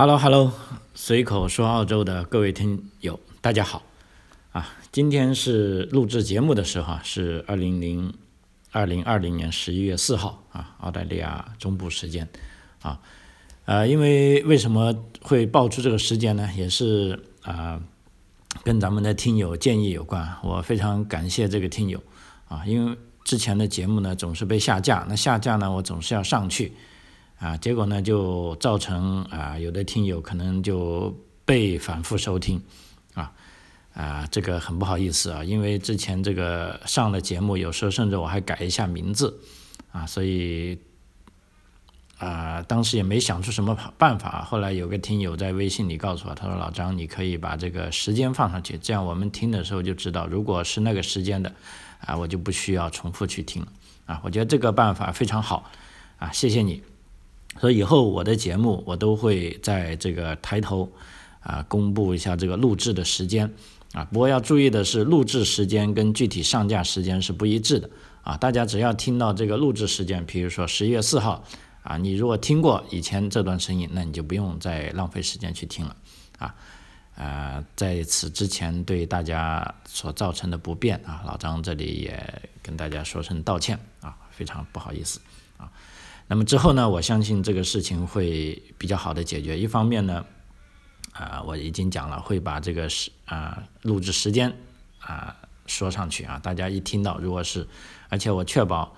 Hello，Hello，随口说澳洲的各位听友，大家好啊！今天是录制节目的时候啊，是二零零二零二零年十一月四号啊，澳大利亚中部时间啊。呃，因为为什么会报出这个时间呢？也是啊，跟咱们的听友建议有关。我非常感谢这个听友啊，因为之前的节目呢总是被下架，那下架呢我总是要上去。啊，结果呢就造成啊，有的听友可能就被反复收听，啊啊，这个很不好意思啊，因为之前这个上了节目，有时候甚至我还改一下名字，啊，所以啊，当时也没想出什么办法。后来有个听友在微信里告诉我，他说：“老张，你可以把这个时间放上去，这样我们听的时候就知道，如果是那个时间的，啊，我就不需要重复去听了。”啊，我觉得这个办法非常好，啊，谢谢你。所以以后我的节目我都会在这个抬头啊公布一下这个录制的时间啊，不过要注意的是录制时间跟具体上架时间是不一致的啊。大家只要听到这个录制时间，比如说十一月四号啊，你如果听过以前这段声音，那你就不用再浪费时间去听了啊。啊，在此之前对大家所造成的不便啊，老张这里也跟大家说声道歉啊，非常不好意思啊。那么之后呢，我相信这个事情会比较好的解决。一方面呢，啊，我已经讲了，会把这个时啊录制时间啊说上去啊，大家一听到，如果是，而且我确保，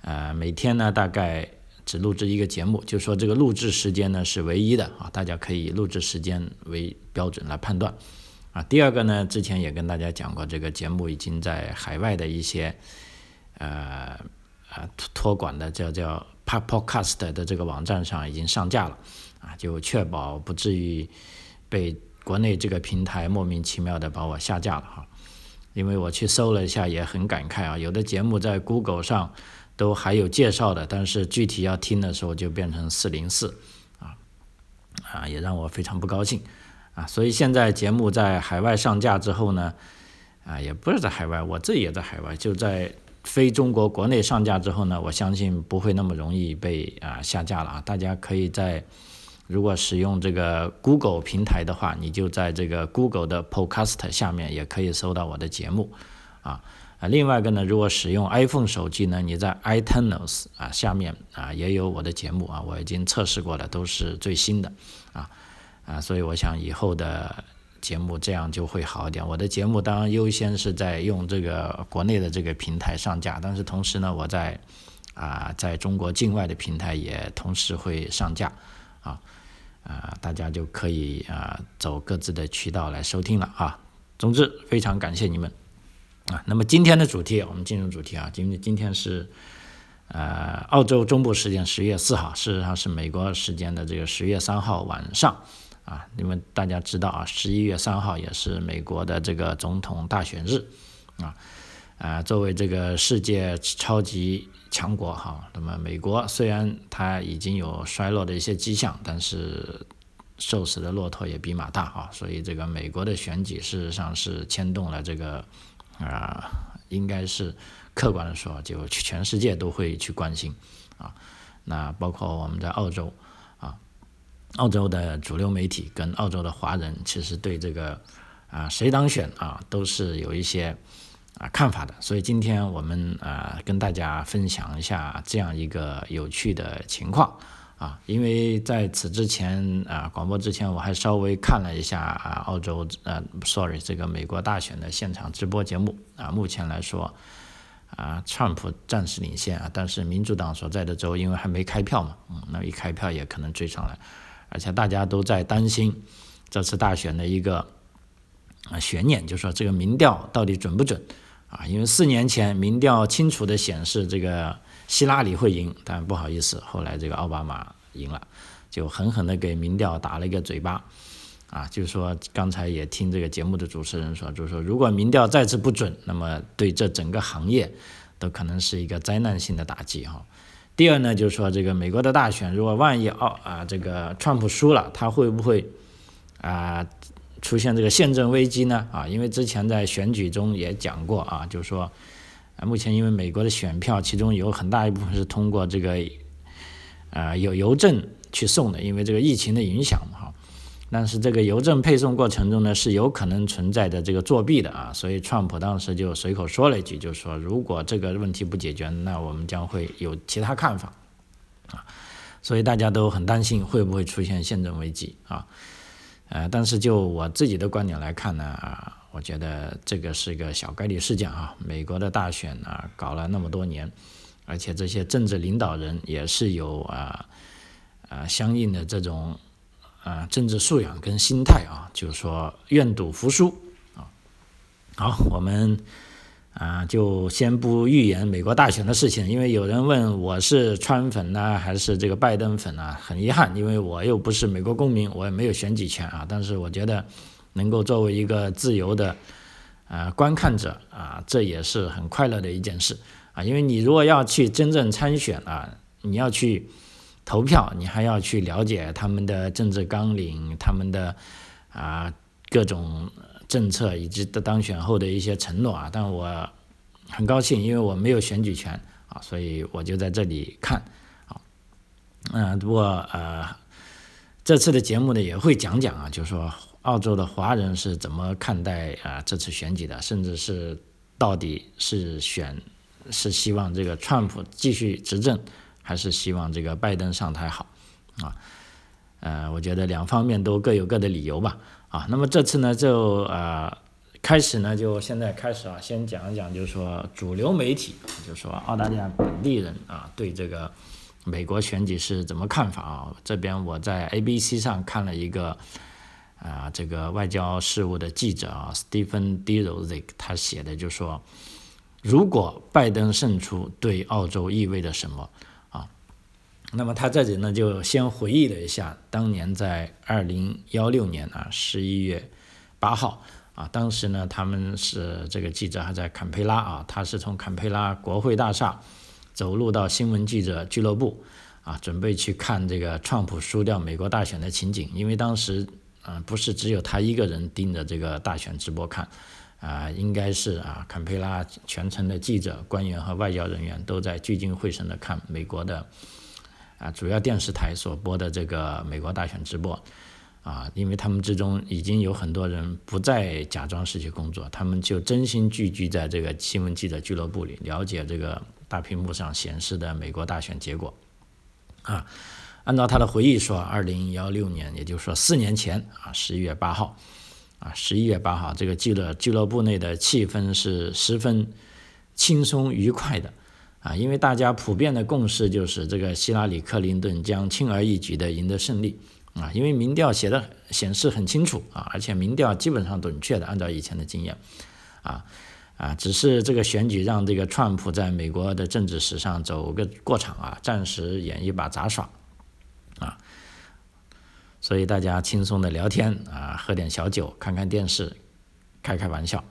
呃，每天呢大概只录制一个节目，就说这个录制时间呢是唯一的啊，大家可以录制时间为标准来判断啊。第二个呢，之前也跟大家讲过，这个节目已经在海外的一些呃呃托管的叫叫。Podcast 的这个网站上已经上架了，啊，就确保不至于被国内这个平台莫名其妙的把我下架了哈。因为我去搜了一下，也很感慨啊，有的节目在 Google 上都还有介绍的，但是具体要听的时候就变成四零四，啊，啊，也让我非常不高兴，啊，所以现在节目在海外上架之后呢，啊，也不是在海外，我这也在海外，就在。非中国国内上架之后呢，我相信不会那么容易被啊下架了啊！大家可以在如果使用这个 Google 平台的话，你就在这个 Google 的 Podcast 下面也可以搜到我的节目啊啊！另外一个呢，如果使用 iPhone 手机呢，你在 iTunes 啊下面啊也有我的节目啊，我已经测试过了，都是最新的啊啊！所以我想以后的。节目这样就会好一点。我的节目当然优先是在用这个国内的这个平台上架，但是同时呢，我在啊在中国境外的平台也同时会上架啊啊，大家就可以啊走各自的渠道来收听了啊。总之，非常感谢你们啊。那么今天的主题，我们进入主题啊。今今天是呃澳洲中部时间十月四号，事实上是美国时间的这个十月三号晚上。啊，因为大家知道啊，十一月三号也是美国的这个总统大选日，啊，啊，作为这个世界超级强国哈，那么美国虽然它已经有衰落的一些迹象，但是瘦死的骆驼也比马大啊，所以这个美国的选举事实上是牵动了这个啊，应该是客观的说，就全世界都会去关心啊，那包括我们在澳洲。澳洲的主流媒体跟澳洲的华人其实对这个啊谁当选啊都是有一些啊看法的，所以今天我们啊跟大家分享一下这样一个有趣的情况啊，因为在此之前啊广播之前我还稍微看了一下啊澳洲呃 sorry 这个美国大选的现场直播节目啊，目前来说啊川普暂时领先啊，但是民主党所在的州因为还没开票嘛，嗯，那一开票也可能追上来。而且大家都在担心这次大选的一个啊悬念，就说这个民调到底准不准啊？因为四年前民调清楚的显示这个希拉里会赢，但不好意思，后来这个奥巴马赢了，就狠狠的给民调打了一个嘴巴啊！就是说刚才也听这个节目的主持人说，就是说如果民调再次不准，那么对这整个行业都可能是一个灾难性的打击哈。第二呢，就是说这个美国的大选，如果万一奥啊这个川普输了，他会不会啊出现这个宪政危机呢？啊，因为之前在选举中也讲过啊，就是说啊目前因为美国的选票其中有很大一部分是通过这个啊有邮政去送的，因为这个疫情的影响嘛哈。但是这个邮政配送过程中呢是有可能存在的这个作弊的啊，所以川普当时就随口说了一句，就是说如果这个问题不解决，那我们将会有其他看法啊，所以大家都很担心会不会出现宪政危机啊，呃，但是就我自己的观点来看呢啊，我觉得这个是一个小概率事件啊，美国的大选啊搞了那么多年，而且这些政治领导人也是有啊啊相应的这种。啊，政治素养跟心态啊，就是说愿赌服输啊。好，我们啊就先不预言美国大选的事情，因为有人问我是川粉呢还是这个拜登粉呢？很遗憾，因为我又不是美国公民，我也没有选举权啊。但是我觉得能够作为一个自由的啊观看者啊，这也是很快乐的一件事啊。因为你如果要去真正参选啊，你要去。投票，你还要去了解他们的政治纲领、他们的啊各种政策以及当选后的一些承诺啊。但我很高兴，因为我没有选举权啊，所以我就在这里看啊。嗯，不过呃，这次的节目呢也会讲讲啊，就是说澳洲的华人是怎么看待啊这次选举的，甚至是到底是选是希望这个川普继续执政。还是希望这个拜登上台好，啊，呃，我觉得两方面都各有各的理由吧，啊，那么这次呢，就呃开始呢，就现在开始啊，先讲一讲，就是说主流媒体，就是说澳大利亚本地人啊，对这个美国选举是怎么看法啊？这边我在 ABC 上看了一个啊，这个外交事务的记者啊，Stephen d r o z i k 他写的就说，如果拜登胜出，对澳洲意味着什么？那么他这里呢，就先回忆了一下当年在二零幺六年啊十一月八号啊，当时呢他们是这个记者还在坎培拉啊，他是从坎培拉国会大厦走路到新闻记者俱乐部啊，准备去看这个川普输掉美国大选的情景，因为当时啊不是只有他一个人盯着这个大选直播看啊，应该是啊坎培拉全程的记者、官员和外交人员都在聚精会神的看美国的。啊，主要电视台所播的这个美国大选直播，啊，因为他们之中已经有很多人不再假装是去工作，他们就真心聚居在这个新闻记者俱乐部里，了解这个大屏幕上显示的美国大选结果。啊，按照他的回忆说，二零幺六年，也就是说四年前啊，十一月八号，啊，十一月八号，这个记者俱乐部内的气氛是十分轻松愉快的。啊，因为大家普遍的共识就是这个希拉里·克林顿将轻而易举地赢得胜利啊，因为民调写的显示很清楚啊，而且民调基本上准确的，按照以前的经验，啊啊，只是这个选举让这个川普在美国的政治史上走个过场啊，暂时演一把杂耍啊，所以大家轻松的聊天啊，喝点小酒，看看电视，开开玩笑。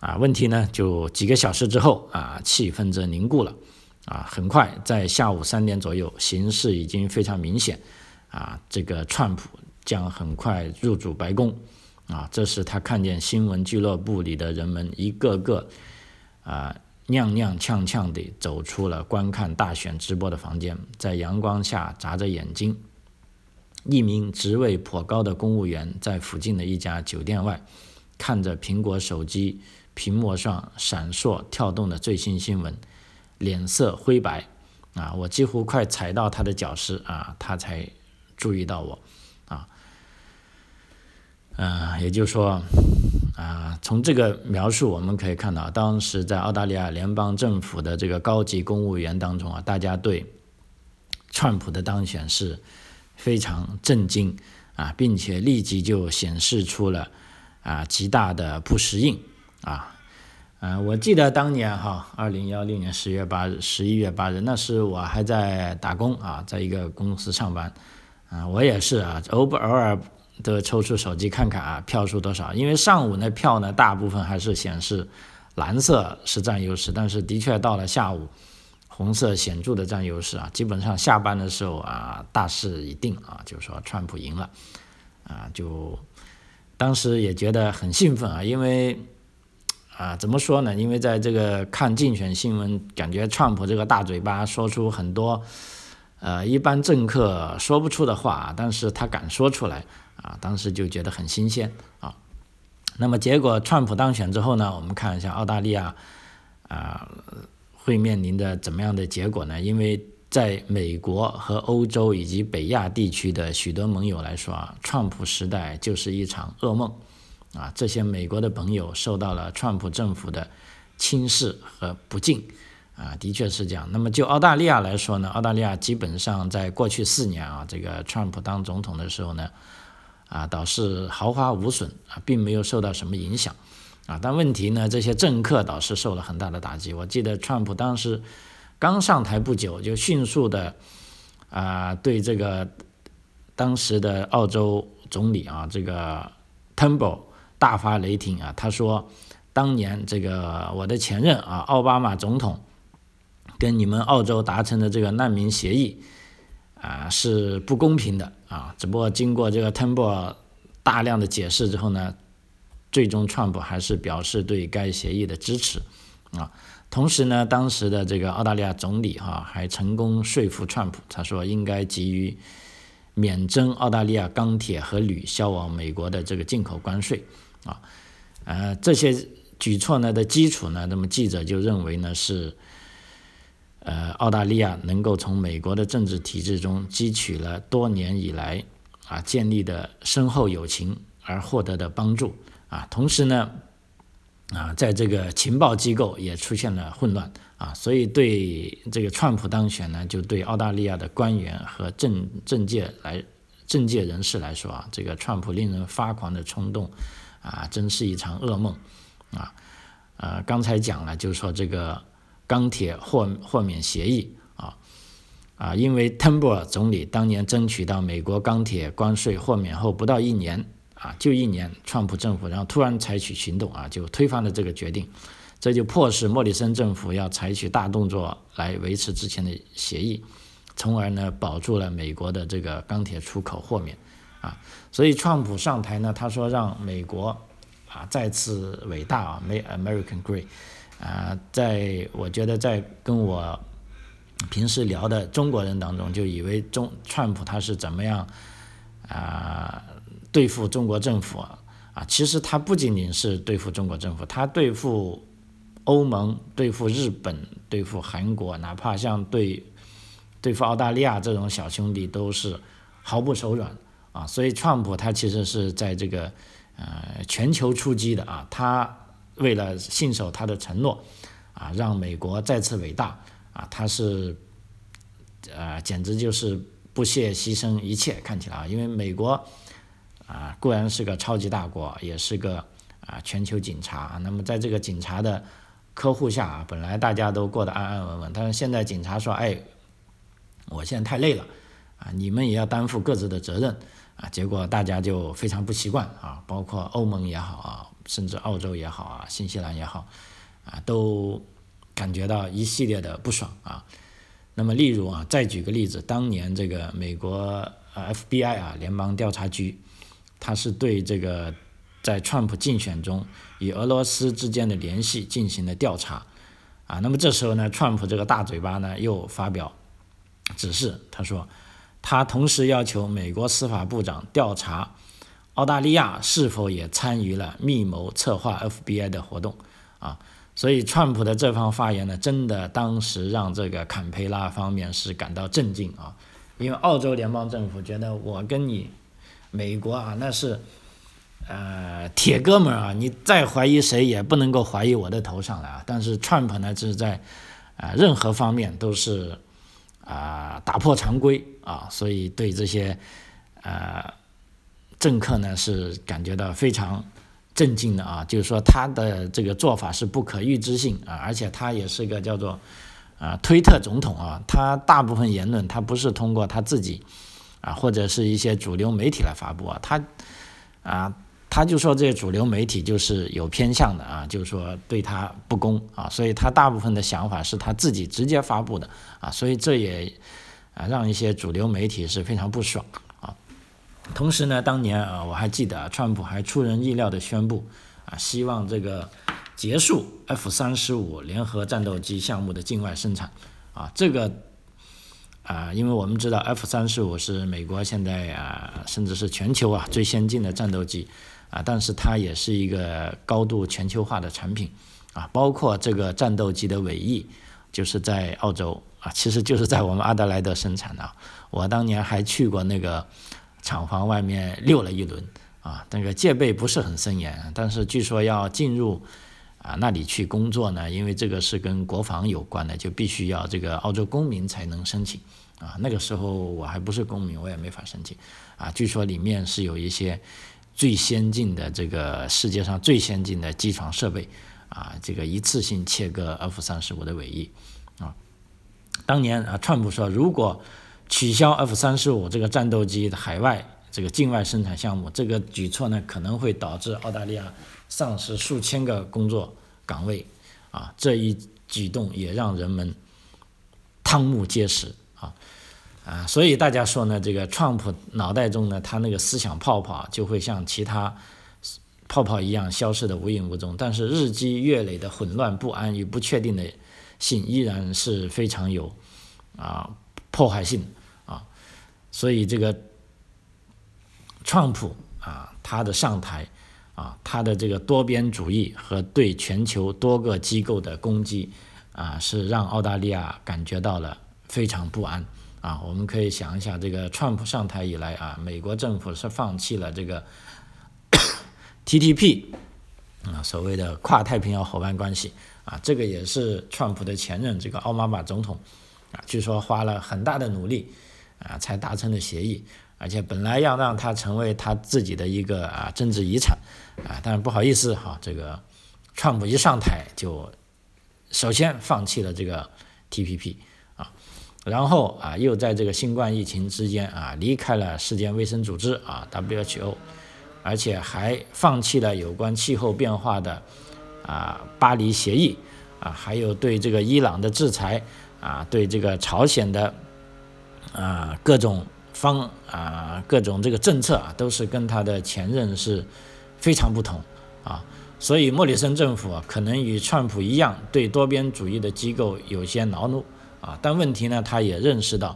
啊，问题呢，就几个小时之后啊，气氛则凝固了，啊，很快在下午三点左右，形势已经非常明显，啊，这个川普将很快入主白宫，啊，这时他看见新闻俱乐部里的人们一个个啊踉踉跄跄地走出了观看大选直播的房间，在阳光下眨着眼睛，一名职位颇高的公务员在附近的一家酒店外看着苹果手机。屏幕上闪烁跳动的最新新闻，脸色灰白，啊，我几乎快踩到他的脚时，啊，他才注意到我，啊，嗯，也就是说，啊，从这个描述我们可以看到，当时在澳大利亚联邦政府的这个高级公务员当中啊，大家对川普的当选是非常震惊，啊，并且立即就显示出了啊极大的不适应。啊，嗯，我记得当年哈，二零幺六年十月八日、十一月八日，那时我还在打工啊，在一个公司上班，啊，我也是啊，偶不偶尔的抽出手机看看啊，票数多少？因为上午那票呢，大部分还是显示蓝色是占优势，但是的确到了下午，红色显著的占优势啊，基本上下班的时候啊，大势已定啊，就是说川普赢了，啊，就当时也觉得很兴奋啊，因为。啊，怎么说呢？因为在这个看竞选新闻，感觉川普这个大嘴巴说出很多，呃，一般政客说不出的话，但是他敢说出来啊，当时就觉得很新鲜啊。那么结果，川普当选之后呢，我们看一下澳大利亚啊会面临的怎么样的结果呢？因为在美国和欧洲以及北亚地区的许多盟友来说啊，川普时代就是一场噩梦啊，这些美国的朋友受到了川普政府的轻视和不敬。啊，的确是这样。那么就澳大利亚来说呢，澳大利亚基本上在过去四年啊，这个川普当总统的时候呢，啊，倒是毫发无损啊，并没有受到什么影响啊。但问题呢，这些政客倒是受了很大的打击。我记得川普当时刚上台不久，就迅速的啊，对这个当时的澳洲总理啊，这个 Temple 大发雷霆啊。他说，当年这个我的前任啊，奥巴马总统。跟你们澳洲达成的这个难民协议啊是不公平的啊，只不过经过这个 Temple 大量的解释之后呢，最终川普还是表示对该协议的支持啊。同时呢，当时的这个澳大利亚总理哈还成功说服川普，他说应该给予免征澳大利亚钢铁和铝销往美国的这个进口关税啊。呃，这些举措呢的基础呢，那么记者就认为呢是。呃，澳大利亚能够从美国的政治体制中汲取了多年以来啊建立的深厚友情而获得的帮助啊，同时呢，啊，在这个情报机构也出现了混乱啊，所以对这个川普当选呢，就对澳大利亚的官员和政政界来政界人士来说啊，这个川普令人发狂的冲动啊，真是一场噩梦啊，呃，刚才讲了，就是说这个。钢铁豁豁免协议啊啊，因为 Turnbull 总理当年争取到美国钢铁关税豁免后不到一年啊，就一年，川普政府然后突然采取行动啊，就推翻了这个决定，这就迫使莫里森政府要采取大动作来维持之前的协议，从而呢保住了美国的这个钢铁出口豁免啊，所以川普上台呢，他说让美国啊再次伟大啊，Make American Great。啊，在我觉得在跟我平时聊的中国人当中，就以为中川普他是怎么样啊对付中国政府啊？其实他不仅仅是对付中国政府，他对付欧盟、对付日本、对付韩国，哪怕像对对付澳大利亚这种小兄弟，都是毫不手软啊。所以川普他其实是在这个呃全球出击的啊，他。为了信守他的承诺，啊，让美国再次伟大，啊，他是，呃，简直就是不惜牺牲一切。看起来啊，因为美国，啊，固然是个超级大国，也是个啊全球警察。那么在这个警察的呵护下啊，本来大家都过得安安稳稳，但是现在警察说，哎，我现在太累了，啊，你们也要担负各自的责任，啊，结果大家就非常不习惯啊，包括欧盟也好啊。甚至澳洲也好啊，新西兰也好，啊，都感觉到一系列的不爽啊。那么，例如啊，再举个例子，当年这个美国 FBI 啊，联邦调查局，他是对这个在川普竞选中与俄罗斯之间的联系进行了调查啊。那么这时候呢，川普这个大嘴巴呢又发表指示，他说他同时要求美国司法部长调查。澳大利亚是否也参与了密谋策划 FBI 的活动啊？所以，川普的这番发言呢，真的当时让这个坎培拉方面是感到震惊啊！因为澳洲联邦政府觉得我跟你美国啊，那是呃铁哥们儿啊，你再怀疑谁也不能够怀疑我的头上来啊！但是，川普呢，是在啊任何方面都是啊打破常规啊，所以对这些呃。政客呢是感觉到非常震惊的啊，就是说他的这个做法是不可预知性啊，而且他也是个叫做啊推特总统啊，他大部分言论他不是通过他自己啊或者是一些主流媒体来发布啊，他啊他就说这些主流媒体就是有偏向的啊，就是说对他不公啊，所以他大部分的想法是他自己直接发布的啊，所以这也啊让一些主流媒体是非常不爽啊。同时呢，当年啊，我还记得，川普还出人意料的宣布，啊，希望这个结束 F 三十五联合战斗机项目的境外生产，啊，这个啊，因为我们知道 F 三十五是美国现在啊，甚至是全球啊最先进的战斗机啊，但是它也是一个高度全球化的产品啊，包括这个战斗机的尾翼就是在澳洲啊，其实就是在我们阿德莱德生产的。我当年还去过那个厂房外面溜了一轮啊，那个戒备不是很森严，但是据说要进入。啊，那里去工作呢？因为这个是跟国防有关的，就必须要这个澳洲公民才能申请。啊，那个时候我还不是公民，我也没法申请。啊，据说里面是有一些最先进的这个世界上最先进的机床设备。啊，这个一次性切割 F 三十五的尾翼。啊，当年啊，川普说，如果取消 F 三十五这个战斗机的海外这个境外生产项目，这个举措呢，可能会导致澳大利亚。丧失数千个工作岗位，啊，这一举动也让人们瞠目结舌啊啊！所以大家说呢，这个川普脑袋中呢，他那个思想泡泡就会像其他泡泡一样消失的无影无踪，但是日积月累的混乱不安与不确定的性依然是非常有啊破坏性啊！所以这个川普啊，他的上台。啊，他的这个多边主义和对全球多个机构的攻击，啊，是让澳大利亚感觉到了非常不安。啊，我们可以想一下，这个川普上台以来啊，美国政府是放弃了这个 TTP，啊，所谓的跨太平洋伙伴关系。啊，这个也是川普的前任这个奥巴马总统，啊，据说花了很大的努力，啊，才达成的协议。而且本来要让他成为他自己的一个啊政治遗产，啊，但是不好意思哈，这个川普一上台就首先放弃了这个 TPP，然后啊又在这个新冠疫情之间啊离开了世界卫生组织啊 WHO，而且还放弃了有关气候变化的啊巴黎协议啊，还有对这个伊朗的制裁啊，对这个朝鲜的啊各种。方啊，各种这个政策啊，都是跟他的前任是非常不同啊，所以莫里森政府啊，可能与川普一样，对多边主义的机构有些恼怒啊，但问题呢，他也认识到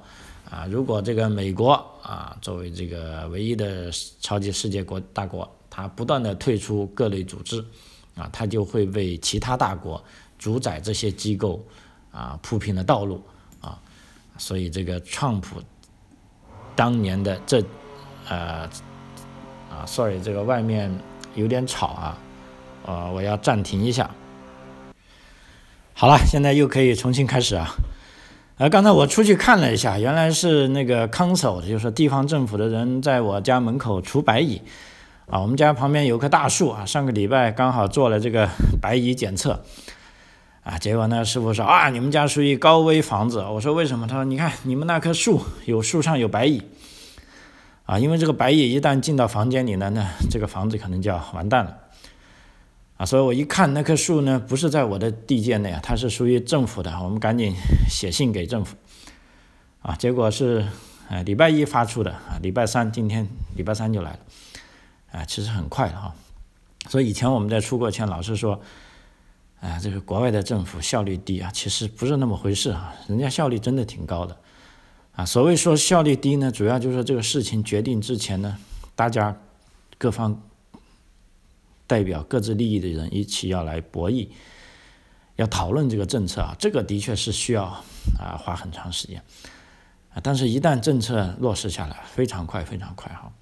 啊，如果这个美国啊，作为这个唯一的超级世界国大国，他不断的退出各类组织啊，他就会为其他大国主宰这些机构啊铺平了道路啊，所以这个创普。当年的这，呃，啊，sorry，这个外面有点吵啊，呃，我要暂停一下。好了，现在又可以重新开始啊。呃，刚才我出去看了一下，原来是那个 council，就是地方政府的人在我家门口除白蚁。啊，我们家旁边有棵大树啊，上个礼拜刚好做了这个白蚁检测。啊，结果呢，师傅说啊，你们家属于高危房子。我说为什么？他说你看你们那棵树有树上有白蚁，啊，因为这个白蚁一旦进到房间里呢，那这个房子可能就要完蛋了。啊，所以我一看那棵树呢，不是在我的地界内啊，它是属于政府的，我们赶紧写信给政府。啊，结果是呃礼拜一发出的啊，礼拜三今天礼拜三就来了，啊，其实很快哈。所以以前我们在出国前老是说。啊，这个国外的政府效率低啊，其实不是那么回事啊，人家效率真的挺高的，啊，所谓说效率低呢，主要就是这个事情决定之前呢，大家各方代表各自利益的人一起要来博弈，要讨论这个政策啊，这个的确是需要啊花很长时间，啊，但是一旦政策落实下来，非常快，非常快哈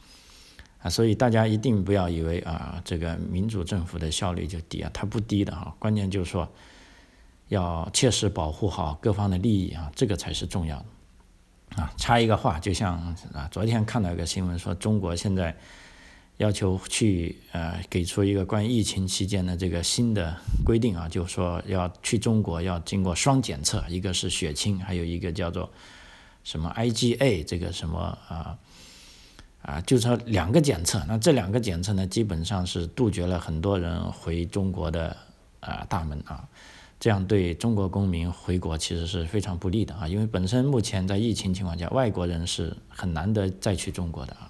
啊。所以大家一定不要以为啊，这个民主政府的效率就低啊，它不低的哈。关键就是说，要切实保护好各方的利益啊，这个才是重要的。啊，插一个话，就像啊，昨天看到一个新闻说，中国现在要求去呃给出一个关于疫情期间的这个新的规定啊，就是说要去中国要经过双检测，一个是血清，还有一个叫做什么 IgA 这个什么啊。啊，就是说两个检测，那这两个检测呢，基本上是杜绝了很多人回中国的啊大门啊，这样对中国公民回国其实是非常不利的啊，因为本身目前在疫情情况下，外国人是很难得再去中国的啊，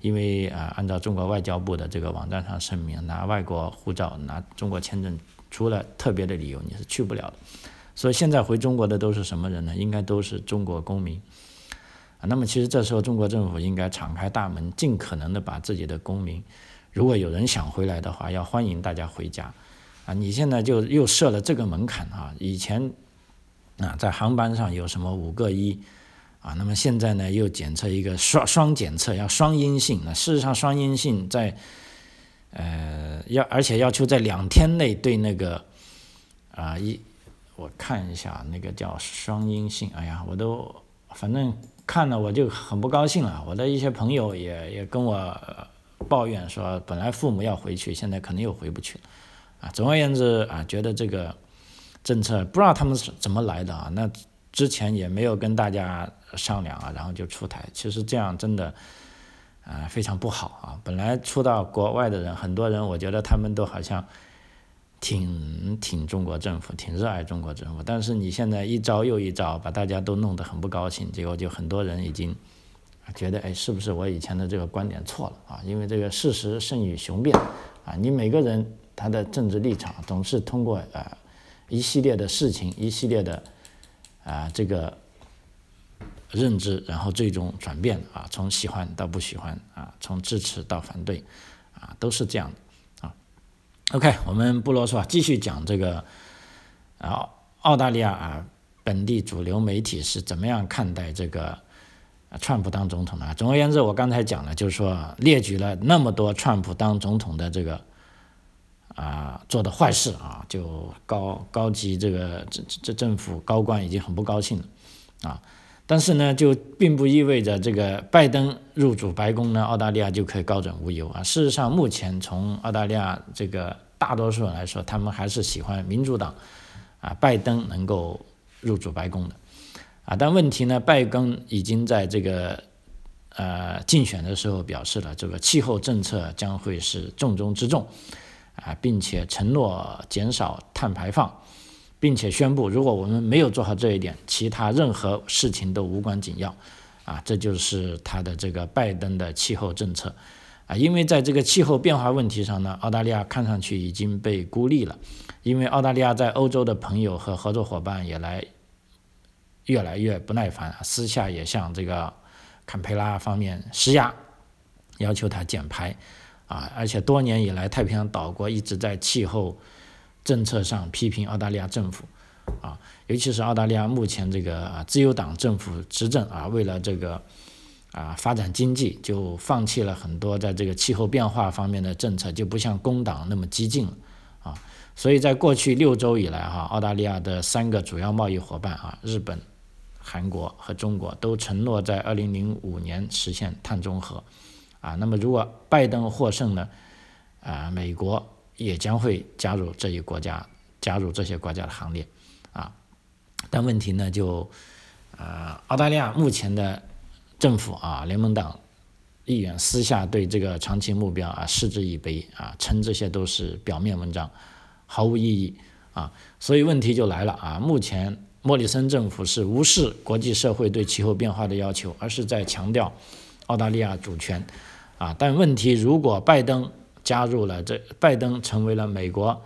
因为啊，按照中国外交部的这个网站上声明，拿外国护照、拿中国签证，除了特别的理由，你是去不了的，所以现在回中国的都是什么人呢？应该都是中国公民。啊，那么其实这时候中国政府应该敞开大门，尽可能的把自己的公民，如果有人想回来的话，要欢迎大家回家。啊，你现在就又设了这个门槛啊！以前啊，在航班上有什么五个一啊，那么现在呢又检测一个双双检测要双阴性。那事实上双阴性在呃要而且要求在两天内对那个啊一我看一下那个叫双阴性，哎呀，我都反正看了我就很不高兴了。我的一些朋友也也跟我抱怨说，本来父母要回去，现在可能又回不去了。啊，总而言之啊，觉得这个政策不知道他们是怎么来的啊，那之前也没有跟大家商量啊，然后就出台，其实这样真的啊非常不好啊。本来出到国外的人，很多人我觉得他们都好像挺挺中国政府，挺热爱中国政府，但是你现在一招又一招，把大家都弄得很不高兴，结果就很多人已经觉得，哎，是不是我以前的这个观点错了啊？因为这个事实胜于雄辩啊，你每个人。他的政治立场总是通过啊一系列的事情，一系列的啊这个认知，然后最终转变啊，从喜欢到不喜欢啊，从支持到反对啊，都是这样的啊。OK，我们不啰嗦，继续讲这个啊澳大利亚啊本地主流媒体是怎么样看待这个川普当总统的。总而言之，我刚才讲了，就是说列举了那么多川普当总统的这个。啊，做的坏事啊，就高高级这个这这政府高官已经很不高兴了，啊，但是呢，就并不意味着这个拜登入主白宫呢，澳大利亚就可以高枕无忧啊。事实上，目前从澳大利亚这个大多数人来说，他们还是喜欢民主党啊，拜登能够入主白宫的，啊，但问题呢，拜登已经在这个呃竞选的时候表示了，这个气候政策将会是重中之重。啊，并且承诺减少碳排放，并且宣布，如果我们没有做好这一点，其他任何事情都无关紧要。啊，这就是他的这个拜登的气候政策。啊，因为在这个气候变化问题上呢，澳大利亚看上去已经被孤立了。因为澳大利亚在欧洲的朋友和合作伙伴也来越来越不耐烦，私下也向这个坎培拉方面施压，要求他减排。啊，而且多年以来，太平洋岛国一直在气候政策上批评澳大利亚政府，啊，尤其是澳大利亚目前这个自由党政府执政啊，为了这个啊发展经济，就放弃了很多在这个气候变化方面的政策，就不像工党那么激进了，啊，所以在过去六周以来哈，澳大利亚的三个主要贸易伙伴啊，日本、韩国和中国都承诺在二零零五年实现碳中和。啊，那么如果拜登获胜呢？啊，美国也将会加入这一国家，加入这些国家的行列，啊，但问题呢就，呃，澳大利亚目前的政府啊，联盟党议员私下对这个长期目标啊嗤之以鼻啊，称这些都是表面文章，毫无意义啊，所以问题就来了啊，目前莫里森政府是无视国际社会对气候变化的要求，而是在强调澳大利亚主权。啊，但问题如果拜登加入了这，拜登成为了美国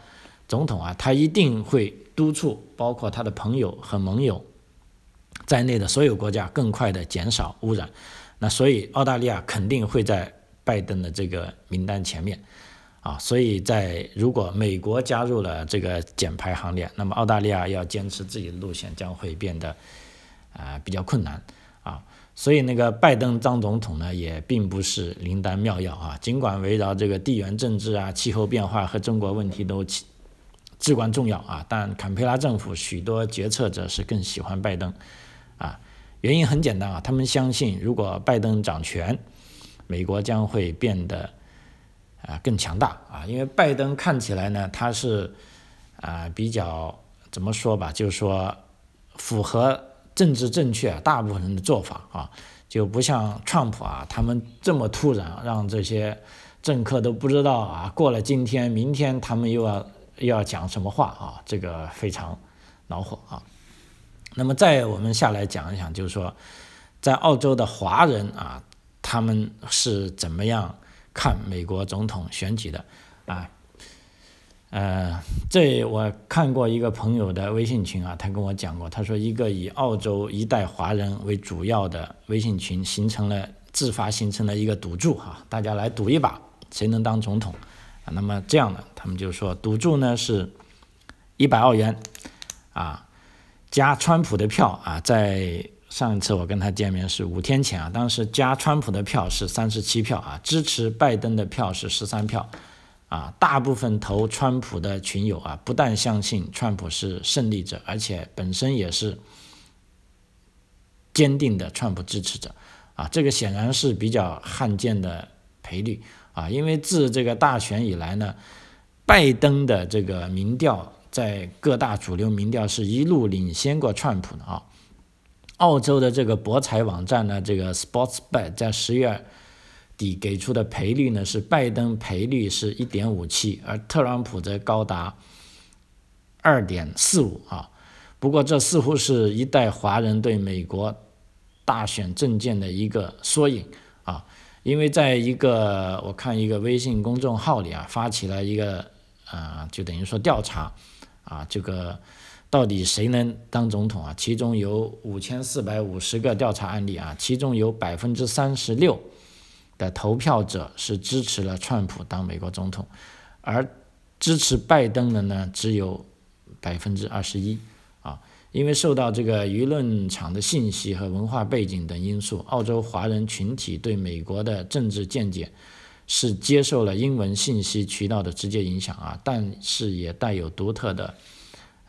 总统啊，他一定会督促包括他的朋友和盟友在内的所有国家更快的减少污染。那所以澳大利亚肯定会在拜登的这个名单前面啊。所以在如果美国加入了这个减排行列，那么澳大利亚要坚持自己的路线将会变得啊比较困难。所以那个拜登当总统呢，也并不是灵丹妙药啊。尽管围绕这个地缘政治啊、气候变化和中国问题都起至关重要啊，但坎培拉政府许多决策者是更喜欢拜登啊。原因很简单啊，他们相信如果拜登掌权，美国将会变得啊更强大啊。因为拜登看起来呢，他是啊比较怎么说吧，就是说符合。政治正确，大部分人的做法啊，就不像川普啊，他们这么突然，让这些政客都不知道啊，过了今天，明天他们又要又要讲什么话啊，这个非常恼火啊。那么再我们下来讲一讲，就是说，在澳洲的华人啊，他们是怎么样看美国总统选举的啊？呃，这我看过一个朋友的微信群啊，他跟我讲过，他说一个以澳洲一代华人为主要的微信群，形成了自发形成了一个赌注哈，大家来赌一把，谁能当总统啊？那么这样的，他们就说赌注呢是一百澳元啊，加川普的票啊，在上一次我跟他见面是五天前啊，当时加川普的票是三十七票啊，支持拜登的票是十三票。啊，大部分投川普的群友啊，不但相信川普是胜利者，而且本身也是坚定的川普支持者。啊，这个显然是比较罕见的赔率啊，因为自这个大选以来呢，拜登的这个民调在各大主流民调是一路领先过川普的啊。澳洲的这个博彩网站呢，这个 Sportsbet 在十月。底给出的赔率呢是拜登赔率是一点五七，而特朗普则高达二点四五啊。不过这似乎是一代华人对美国大选政见的一个缩影啊，因为在一个我看一个微信公众号里啊发起了一个啊，就等于说调查啊，这个到底谁能当总统啊？其中有五千四百五十个调查案例啊，其中有百分之三十六。的投票者是支持了川普当美国总统，而支持拜登的呢只有百分之二十一啊，因为受到这个舆论场的信息和文化背景等因素，澳洲华人群体对美国的政治见解是接受了英文信息渠道的直接影响啊，但是也带有独特的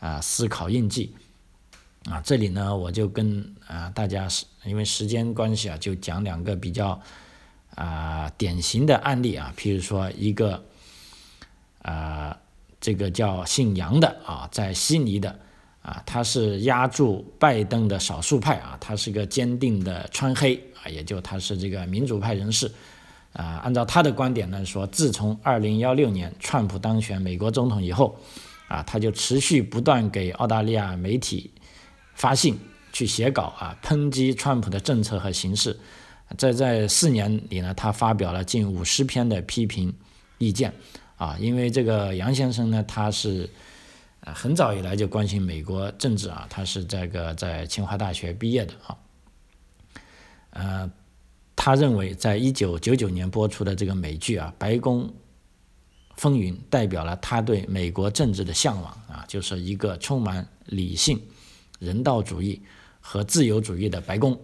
啊思考印记啊，这里呢我就跟啊大家是因为时间关系啊，就讲两个比较。啊，典型的案例啊，譬如说一个，啊，这个叫姓杨的啊，在悉尼的啊，他是压住拜登的少数派啊，他是个坚定的川黑啊，也就他是这个民主派人士啊。按照他的观点呢，说自从二零幺六年川普当选美国总统以后啊，他就持续不断给澳大利亚媒体发信去写稿啊，抨击川普的政策和形势。在在四年里呢，他发表了近五十篇的批评意见，啊，因为这个杨先生呢，他是啊很早以来就关心美国政治啊，他是这个在清华大学毕业的啊，呃，他认为在一九九九年播出的这个美剧啊《白宫风云》代表了他对美国政治的向往啊，就是一个充满理性、人道主义和自由主义的白宫。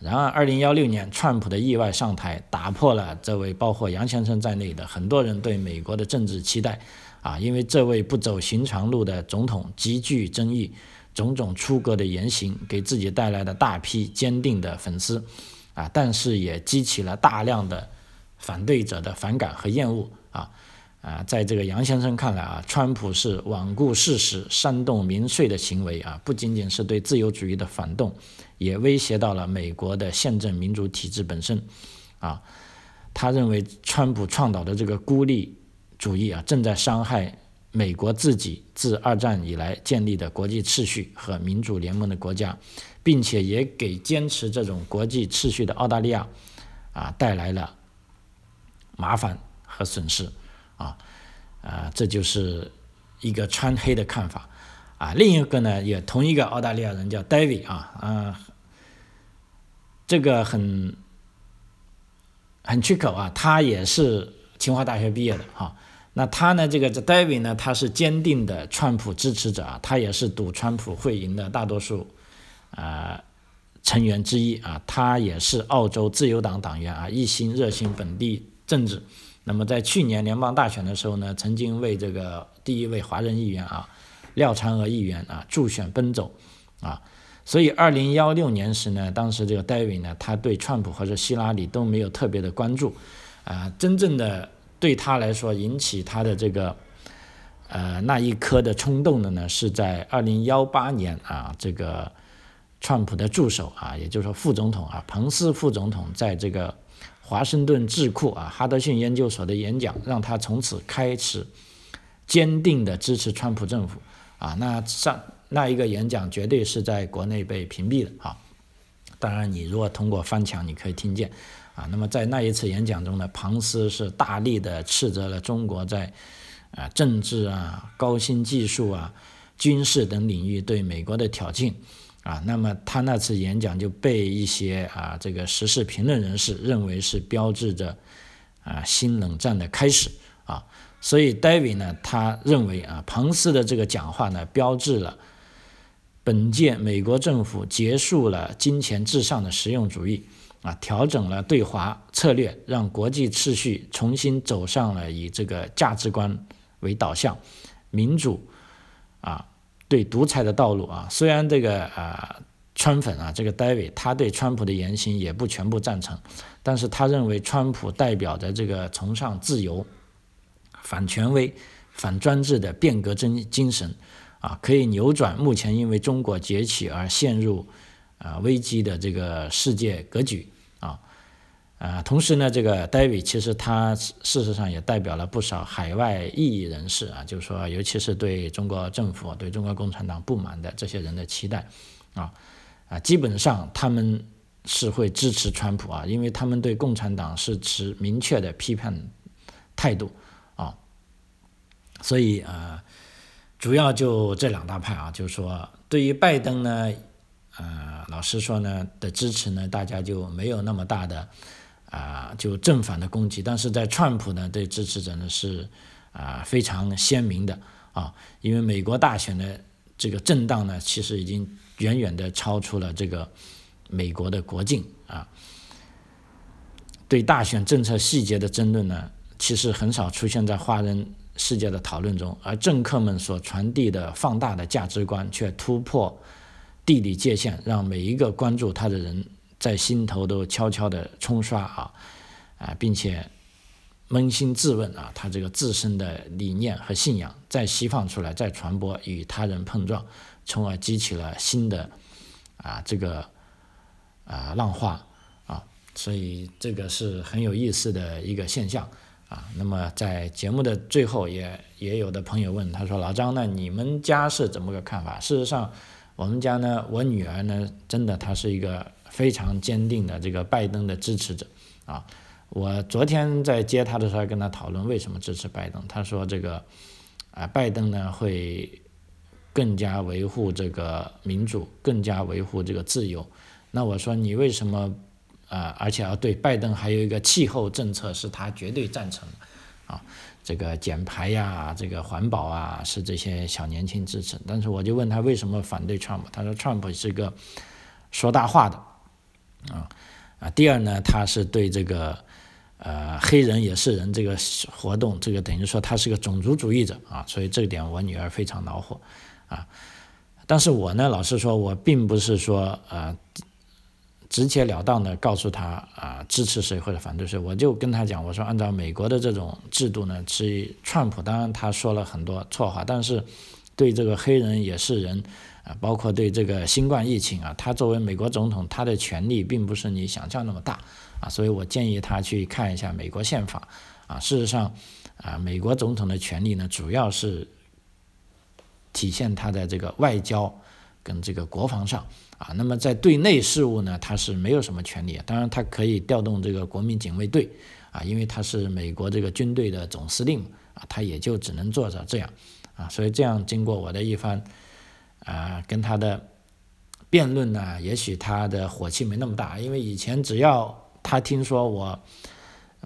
然而，二零幺六年，川普的意外上台，打破了这位包括杨先生在内的很多人对美国的政治期待。啊，因为这位不走寻常路的总统极具争议，种种出格的言行给自己带来了大批坚定的粉丝。啊，但是也激起了大量的反对者的反感和厌恶。啊。啊，在这个杨先生看来啊，川普是罔顾事实、煽动民粹的行为啊，不仅仅是对自由主义的反动，也威胁到了美国的宪政民主体制本身。啊，他认为川普倡导的这个孤立主义啊，正在伤害美国自己自二战以来建立的国际秩序和民主联盟的国家，并且也给坚持这种国际秩序的澳大利亚啊带来了麻烦和损失。啊，啊，这就是一个川黑的看法，啊，另一个呢，也同一个澳大利亚人叫 David 啊，啊，这个很很缺口啊，他也是清华大学毕业的哈，那他呢，这个这 David 呢，他是坚定的川普支持者啊，他也是赌川普会赢的大多数啊成员之一啊，他也是澳洲自由党党员啊，一心热心本地政治。那么在去年联邦大选的时候呢，曾经为这个第一位华人议员啊，廖长娥议员啊助选奔走，啊，所以二零幺六年时呢，当时这个戴维呢，他对川普或者希拉里都没有特别的关注，啊，真正的对他来说引起他的这个呃那一颗的冲动的呢，是在二零幺八年啊，这个川普的助手啊，也就是说副总统啊，彭斯副总统在这个。华盛顿智库啊，哈德逊研究所的演讲，让他从此开始坚定的支持川普政府啊。那上那一个演讲绝对是在国内被屏蔽的啊。当然，你如果通过翻墙，你可以听见啊。那么在那一次演讲中呢，庞斯是大力的斥责了中国在啊政治啊、高新技术啊、军事等领域对美国的挑衅啊，那么他那次演讲就被一些啊这个时事评论人士认为是标志着啊新冷战的开始啊，所以戴维呢他认为啊彭斯的这个讲话呢标志了本届美国政府结束了金钱至上的实用主义。啊，调整了对华策略，让国际秩序重新走上了以这个价值观为导向、民主啊对独裁的道路啊。虽然这个啊川粉啊，这个 David 他对川普的言行也不全部赞成，但是他认为川普代表着这个崇尚自由、反权威、反专制的变革真精神啊，可以扭转目前因为中国崛起而陷入啊危机的这个世界格局。啊，同时呢，这个 David 其实他事实上也代表了不少海外异议人士啊，就是说，尤其是对中国政府、对中国共产党不满的这些人的期待，啊啊，基本上他们是会支持川普啊，因为他们对共产党是持明确的批判态度啊，所以啊，主要就这两大派啊，就是说，对于拜登呢，呃，老实说呢的支持呢，大家就没有那么大的。啊，就正反的攻击，但是在川普呢，对支持者呢是啊非常鲜明的啊，因为美国大选的这个震荡呢，其实已经远远的超出了这个美国的国境啊。对大选政策细节的争论呢，其实很少出现在华人世界的讨论中，而政客们所传递的放大的价值观却突破地理界限，让每一个关注他的人。在心头都悄悄地冲刷啊，啊，并且扪心自问啊，他这个自身的理念和信仰再释放出来，再传播与他人碰撞，从而激起了新的啊这个啊浪花啊，所以这个是很有意思的一个现象啊。那么在节目的最后，也也有的朋友问他说：“老张，那你们家是怎么个看法？”事实上，我们家呢，我女儿呢，真的她是一个。非常坚定的这个拜登的支持者啊！我昨天在接她的时候跟她讨论为什么支持拜登，她说这个啊，拜登呢会更加维护这个民主，更加维护这个自由。那我说你为什么啊？而且要对拜登还有一个气候政策是他绝对赞成啊，这个减排呀，这个环保啊，是这些小年轻支持。但是我就问他为什么反对 Trump，他说 Trump 是个说大话的。啊啊，第二呢，他是对这个呃黑人也是人这个活动，这个等于说他是个种族主义者啊，所以这点我女儿非常恼火啊。但是我呢，老实说，我并不是说啊直截了当的告诉他啊支持谁或者反对谁，我就跟他讲，我说按照美国的这种制度呢，是川普当然他说了很多错话，但是对这个黑人也是人。啊，包括对这个新冠疫情啊，他作为美国总统，他的权力并不是你想象那么大啊，所以我建议他去看一下美国宪法啊。事实上，啊，美国总统的权力呢，主要是体现他的这个外交跟这个国防上啊。那么在对内事务呢，他是没有什么权利，当然他可以调动这个国民警卫队啊，因为他是美国这个军队的总司令啊，他也就只能做着这样啊。所以这样经过我的一番。啊，跟他的辩论呢，也许他的火气没那么大，因为以前只要他听说我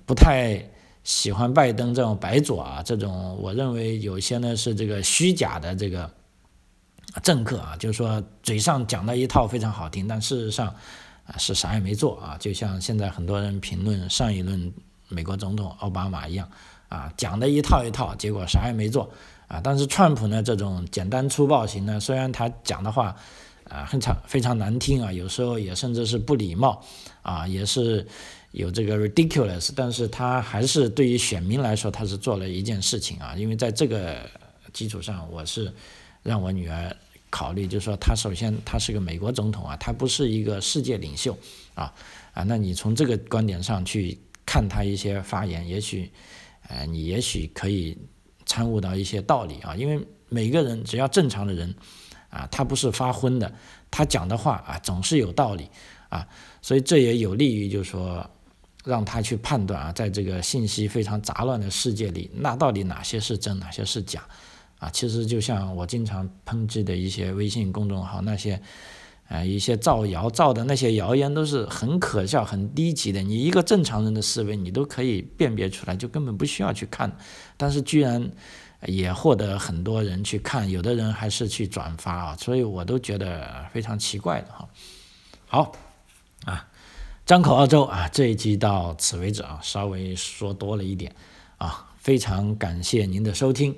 不太喜欢拜登这种白左啊，这种我认为有些呢是这个虚假的这个政客啊，就是说嘴上讲的一套非常好听，但事实上啊是啥也没做啊，就像现在很多人评论上一轮美国总统奥巴马一样啊，讲的一套一套，结果啥也没做。啊，但是川普呢，这种简单粗暴型呢，虽然他讲的话啊很常非常难听啊，有时候也甚至是不礼貌啊，也是有这个 ridiculous，但是他还是对于选民来说，他是做了一件事情啊，因为在这个基础上，我是让我女儿考虑，就是说他首先他是个美国总统啊，他不是一个世界领袖啊啊，那你从这个观点上去看他一些发言，也许呃你也许可以。参悟到一些道理啊，因为每个人只要正常的人，啊，他不是发昏的，他讲的话啊总是有道理啊，所以这也有利于就是说，让他去判断啊，在这个信息非常杂乱的世界里，那到底哪些是真，哪些是假啊？其实就像我经常抨击的一些微信公众号那些。啊，一些造谣造的那些谣言都是很可笑、很低级的。你一个正常人的思维，你都可以辨别出来，就根本不需要去看。但是居然也获得很多人去看，有的人还是去转发啊，所以我都觉得非常奇怪的哈。好，啊，张口澳洲啊，这一集到此为止啊，稍微说多了一点啊，非常感谢您的收听。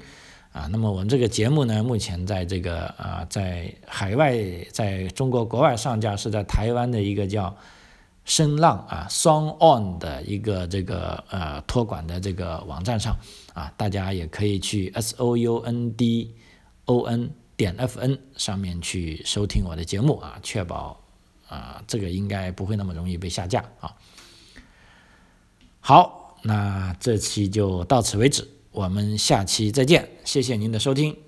啊，那么我们这个节目呢，目前在这个啊，在海外，在中国国外上架，是在台湾的一个叫声浪啊，Song On 的一个这个呃托管的这个网站上啊，大家也可以去 S O U N D O N 点 F N 上面去收听我的节目啊，确保啊这个应该不会那么容易被下架啊。好，那这期就到此为止。我们下期再见，谢谢您的收听。